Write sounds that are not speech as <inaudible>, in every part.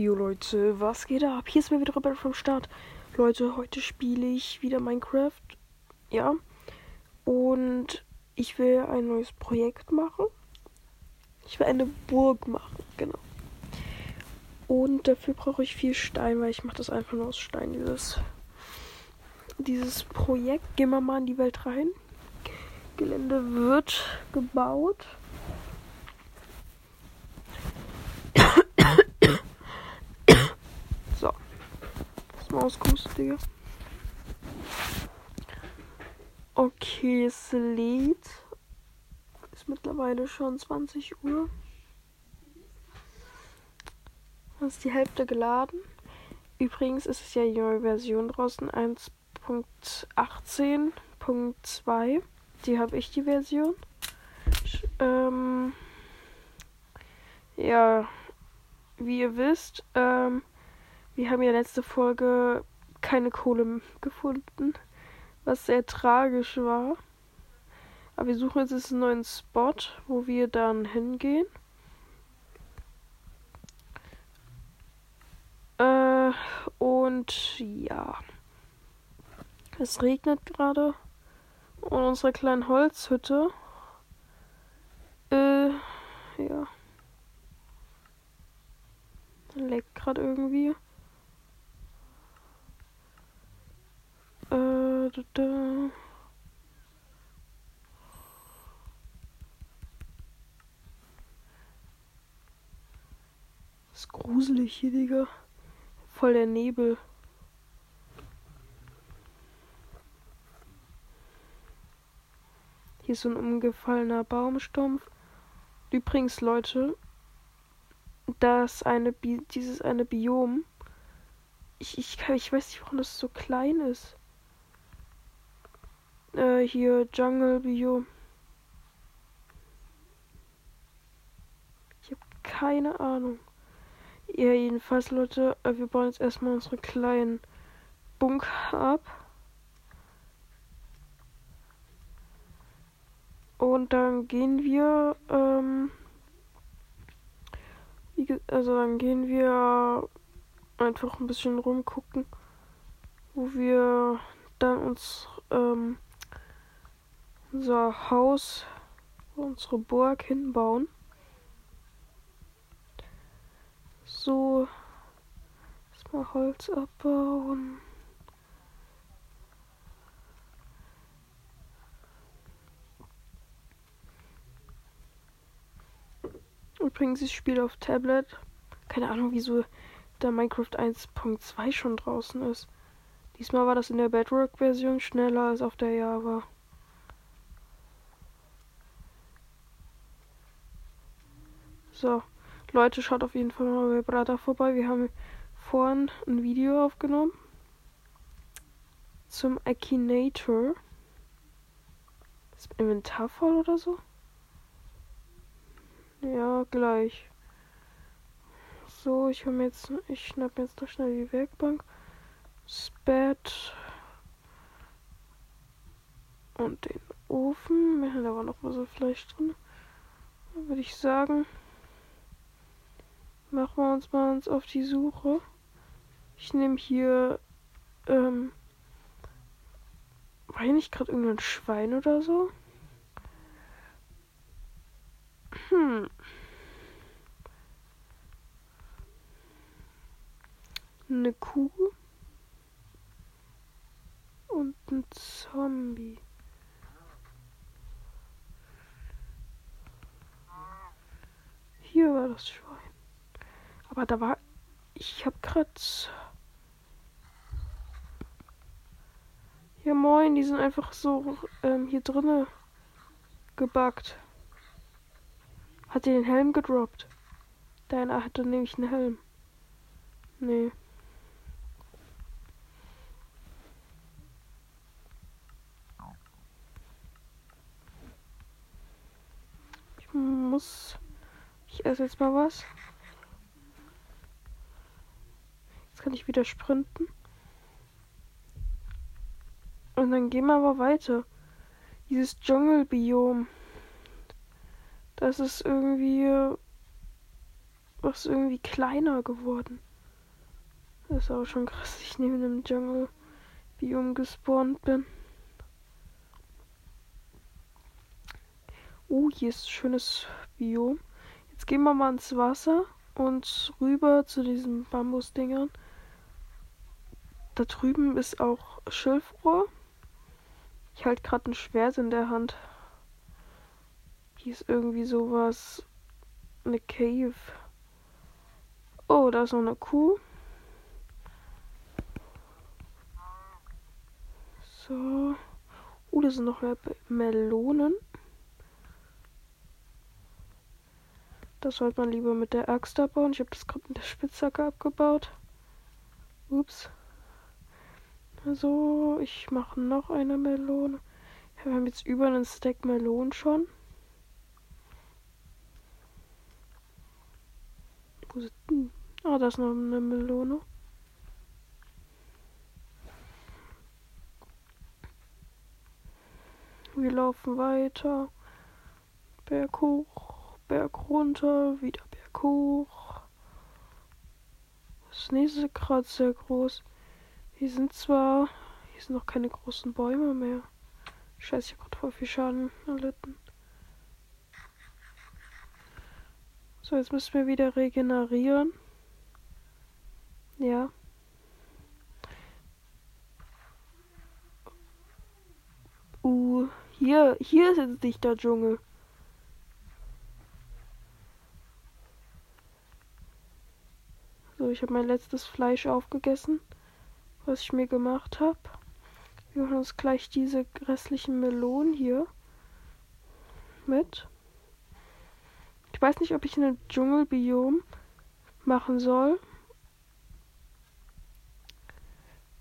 Jo Leute, was geht ab? Hier ist mir wieder Rebell vom Start. Leute, heute spiele ich wieder Minecraft. Ja. Und ich will ein neues Projekt machen. Ich will eine Burg machen, genau. Und dafür brauche ich viel Stein, weil ich mache das einfach nur aus Stein, dieses, dieses Projekt. Gehen wir mal in die Welt rein. Gelände wird gebaut. so. Das Mauskuss, Digga. Okay, es lädt. Ist mittlerweile schon 20 Uhr. Ist die Hälfte geladen. Übrigens ist es ja die neue Version draußen 1.18.2. Die habe ich die Version. Ähm, ja, wie ihr wisst, ähm, wir haben ja letzte Folge keine Kohle gefunden, was sehr tragisch war. Aber wir suchen jetzt einen neuen Spot, wo wir dann hingehen. Äh, und ja. Es regnet gerade. Und unsere kleine Holzhütte. Äh, ja. Leckt gerade irgendwie. Da, da. Das ist gruselig hier, Digga. Voll der Nebel. Hier ist so ein umgefallener Baumstumpf. Übrigens, Leute, das eine Bi dieses eine Biom. Ich, ich, ich weiß nicht, warum das so klein ist. Äh, hier Jungle Biom. Ich habe keine Ahnung. Ja, jedenfalls, Leute, äh, wir bauen jetzt erstmal unsere kleinen Bunker ab. Und dann gehen wir, ähm, also dann gehen wir einfach ein bisschen rumgucken, wo wir dann uns ähm, unser Haus, unsere Burg hinbauen. So, erstmal Holz abbauen. Übrigens, ich spiele auf Tablet. Keine Ahnung, wieso da Minecraft 1.2 schon draußen ist. Diesmal war das in der Bedrock-Version schneller als auf der Java. So, Leute, schaut auf jeden Fall mal bei Brata vorbei. Wir haben vorhin ein Video aufgenommen zum Akinator. Ist Inventar voll oder so? Ja, gleich. So, ich habe jetzt, ich schnapp jetzt noch schnell die Werkbank. Das Bett. Und den Ofen. Da war noch was so Fleisch drin. Dann würde ich sagen, machen wir uns mal uns auf die Suche. Ich nehme hier, ähm, war hier nicht gerade irgendein Schwein oder so? Hm. Eine Kuh. Und ein Zombie. Hier war das Schwein. Aber da war. Ich hab grad. Ja moin, die sind einfach so ähm, hier drinne gebackt. Hat sie den Helm gedroppt? Deiner hatte nämlich einen Helm. Nee. Ich muss. Ich esse jetzt mal was. Jetzt kann ich wieder sprinten. Und dann gehen wir aber weiter. Dieses Dschungelbiom. Das ist irgendwie. Was irgendwie kleiner geworden. Das ist auch schon krass, dass ich neben dem Jungle-Biom gespawnt bin. Uh, hier ist ein schönes Biom. Jetzt gehen wir mal ins Wasser und rüber zu diesen Bambusdingern. Da drüben ist auch Schilfrohr. Ich halte gerade ein Schwert in der Hand. Hier ist irgendwie sowas. Eine Cave. Oh, da ist noch eine Kuh. So. Uh, da sind noch mehr Melonen. Das sollte man lieber mit der Axt abbauen. Ich habe das gerade mit der Spitzhacke abgebaut. Ups. Also, ich mache noch eine Melone. Wir haben jetzt über einen Stack Melonen schon. Wo sind denn? Ah, da ist noch eine Melone. Wir laufen weiter. Berg hoch. Berg runter, wieder Berg hoch. Das nächste ist gerade sehr groß. Hier sind zwar, hier sind noch keine großen Bäume mehr. Scheiße, ich habe gerade voll viel Schaden erlitten. So, jetzt müssen wir wieder regenerieren. Ja. Uh, hier, hier ist jetzt dichter Dschungel. So, ich habe mein letztes Fleisch aufgegessen, was ich mir gemacht habe. Wir machen uns gleich diese restlichen Melonen hier mit. Ich weiß nicht, ob ich ein Dschungelbiom machen soll.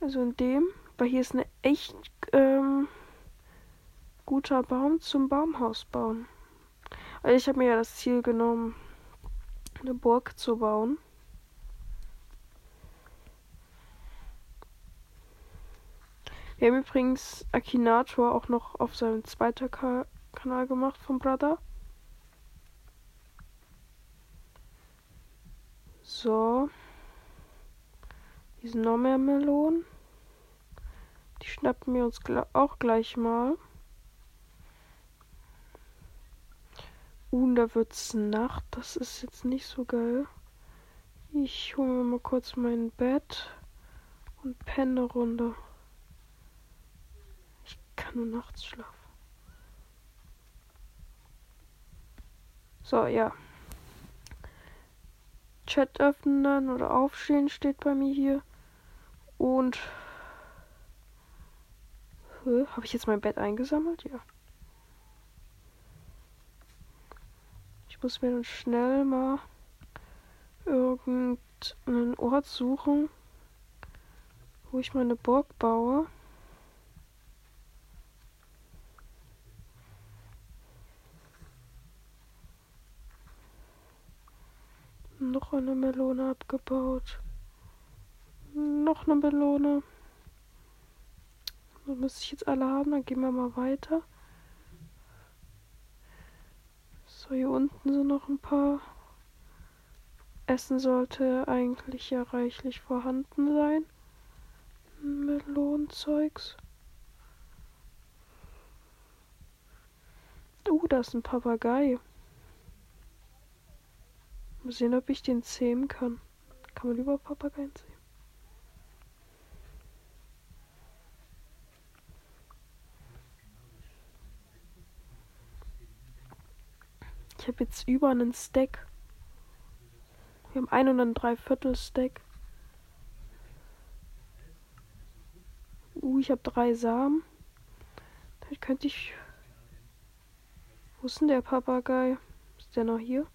Also in dem, weil hier ist eine echt ähm, guter Baum zum Baumhaus bauen. Also ich habe mir ja das Ziel genommen, eine Burg zu bauen. Wir haben übrigens Akinator auch noch auf seinem zweiten Ka Kanal gemacht vom Brother. So. Hier sind noch mehr Melonen. Die schnappen wir uns auch gleich mal. Uh, da wird's Nacht. Das ist jetzt nicht so geil. Ich hole mir mal kurz mein Bett und penne eine Runde nur nachts schlafen. So, ja. Chat öffnen oder aufstehen steht bei mir hier. Und. Habe ich jetzt mein Bett eingesammelt? Ja. Ich muss mir dann schnell mal irgendeinen Ort suchen, wo ich meine Burg baue. Eine Melone abgebaut. Noch eine Melone. So müsste ich jetzt alle haben. Dann gehen wir mal weiter. So, hier unten sind noch ein paar. Essen sollte eigentlich ja reichlich vorhanden sein. Melonenzeugs. Uh, da ist ein Papagei. Mal sehen, ob ich den zähmen kann. Kann man über Papageien zähmen? Ich habe jetzt über einen Stack. Wir haben ein und ein Dreiviertel Stack. Uh, ich habe drei Samen. Dann könnte ich. Wo ist denn der Papagei? Ist der noch hier?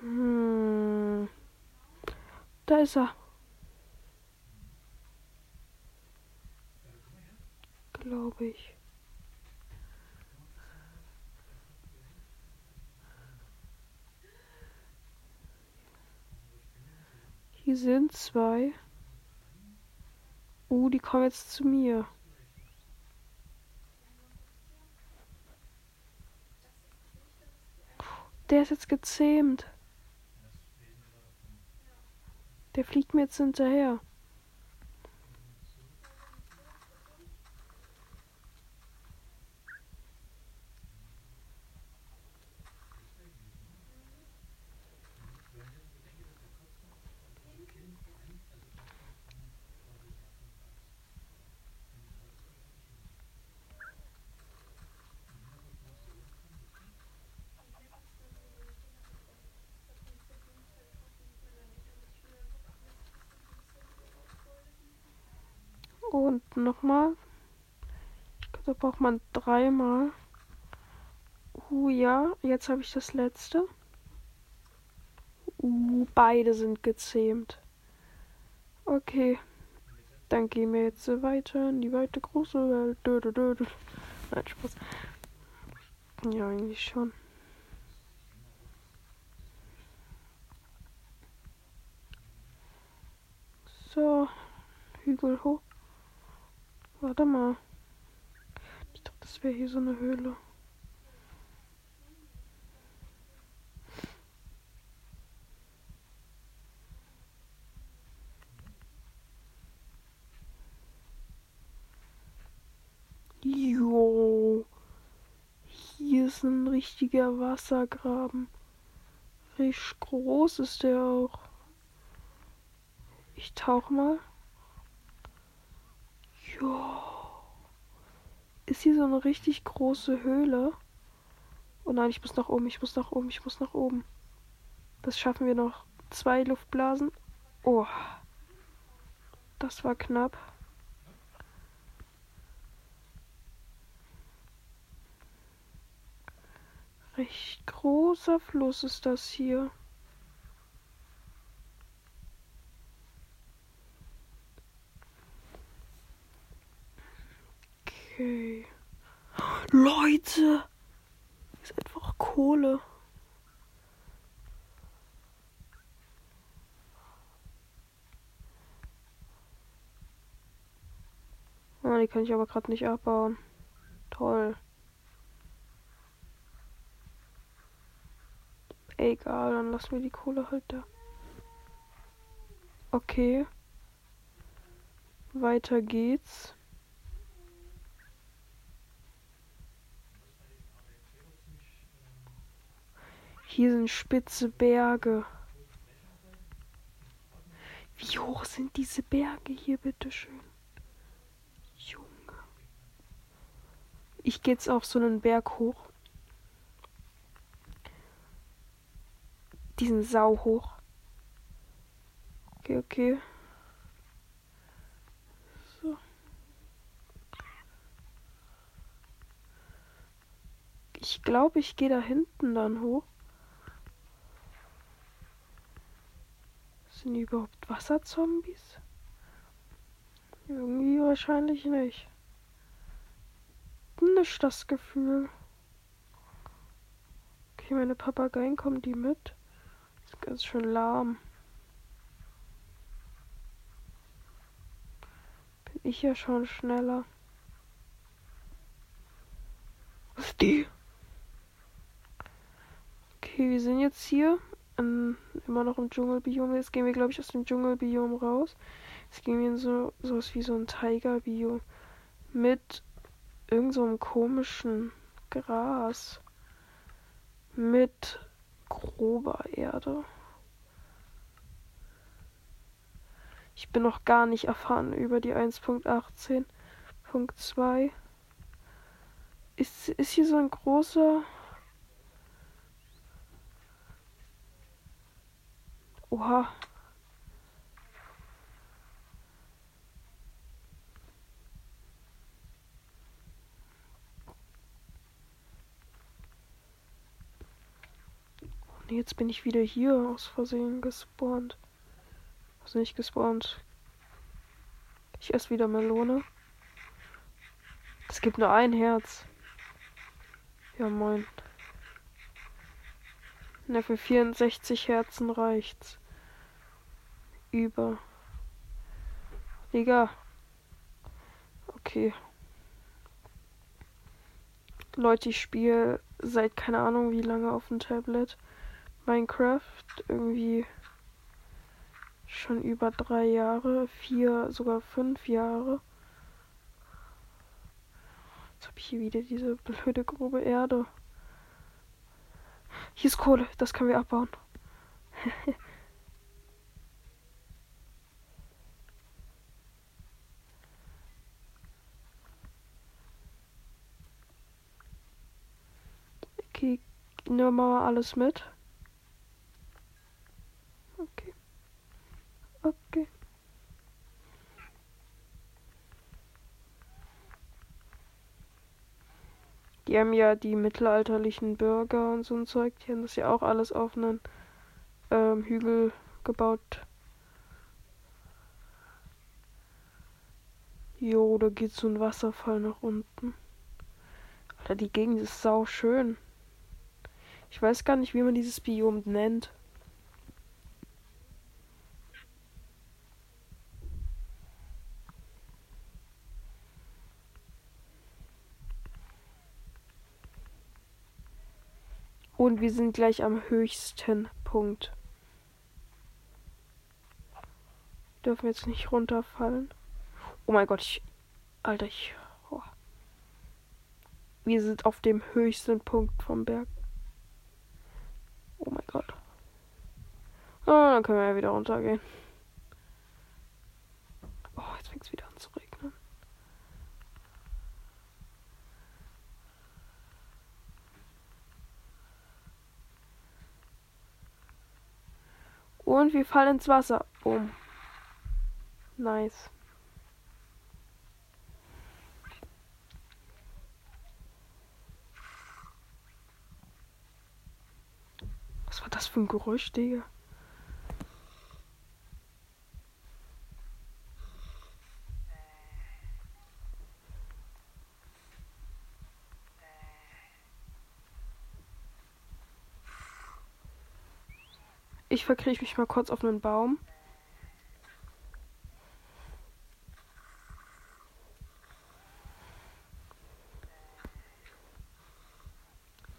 Hm. Da ist er. Glaube ich. Hier sind zwei. Uh, die kommen jetzt zu mir. Der ist jetzt gezähmt. Der fliegt mir jetzt hinterher. Und nochmal. Da braucht man dreimal. Uh, ja, jetzt habe ich das letzte. Uh, beide sind gezähmt. Okay. Dann gehen wir jetzt weiter in die weite große Welt. Dö, dö, dö, Nein, Spaß. Ja, eigentlich schon. So, Hügel hoch. Warte mal. Ich dachte, das wäre hier so eine Höhle. Jo. Hier ist ein richtiger Wassergraben. Richtig groß ist der auch. Ich tauch mal. Ist hier so eine richtig große Höhle? Oh nein, ich muss nach oben, ich muss nach oben, ich muss nach oben. Das schaffen wir noch. Zwei Luftblasen. Oh. Das war knapp. Recht großer Fluss ist das hier. Okay. Leute! Ist einfach Kohle. Ah, die kann ich aber gerade nicht abbauen. Toll. Egal, dann lassen wir die Kohle halt da. Okay. Weiter geht's. Hier sind spitze Berge. Wie hoch sind diese Berge hier, bitteschön? Junge. Ich gehe jetzt auf so einen Berg hoch. Diesen Sau hoch. Okay, okay. So. Ich glaube, ich gehe da hinten dann hoch. Sind die überhaupt Wasserzombies? Irgendwie wahrscheinlich nicht. Nicht das Gefühl. Okay, meine Papageien kommen die mit. Ist ganz schön lahm. Bin ich ja schon schneller. Was ist die? Okay, wir sind jetzt hier ähm, immer noch im Dschungelbiom. Jetzt gehen wir, glaube ich, aus dem Dschungelbiom raus. Jetzt gehen wir in so sowas wie so ein Tigerbiom mit irgend so komischen Gras mit grober Erde. Ich bin noch gar nicht erfahren über die 1.18.2. Ist, ist hier so ein großer Oha. Und jetzt bin ich wieder hier aus Versehen gespawnt. Also nicht gespawnt. Ich esse wieder Melone. Es gibt nur ein Herz. Ja, moin. Na, für 64 Herzen reicht's über. Digga. Okay. Leute, ich spiele seit keine Ahnung wie lange auf dem Tablet Minecraft. Irgendwie Schon über drei Jahre, vier, sogar fünf Jahre. Jetzt habe ich hier wieder diese blöde grobe Erde. Hier ist Kohle, das können wir abbauen. <laughs> okay, nehmen wir mal alles mit. Okay. Okay. Die haben ja die mittelalterlichen Bürger und so ein Zeug, die haben das ja auch alles auf einen ähm, Hügel gebaut. Jo, da geht so ein Wasserfall nach unten. Alter, die Gegend ist sau schön. Ich weiß gar nicht, wie man dieses Biom nennt. Und wir sind gleich am höchsten Punkt. Dürfen jetzt nicht runterfallen. Oh mein Gott, ich. Alter, ich. Oh. Wir sind auf dem höchsten Punkt vom Berg. Oh mein Gott. Oh, dann können wir ja wieder runtergehen. Oh, jetzt fängt es wieder an zu regnen. Und wir fallen ins Wasser. Boom. Nice. Was war das für ein Geräusch, Digga? Ich verkriech mich mal kurz auf einen Baum.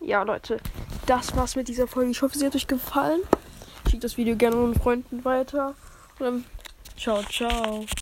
Ja, Leute, das war's mit dieser Folge. Ich hoffe, sie hat euch gefallen. Schickt das Video gerne euren Freunden weiter. Und dann ciao, ciao.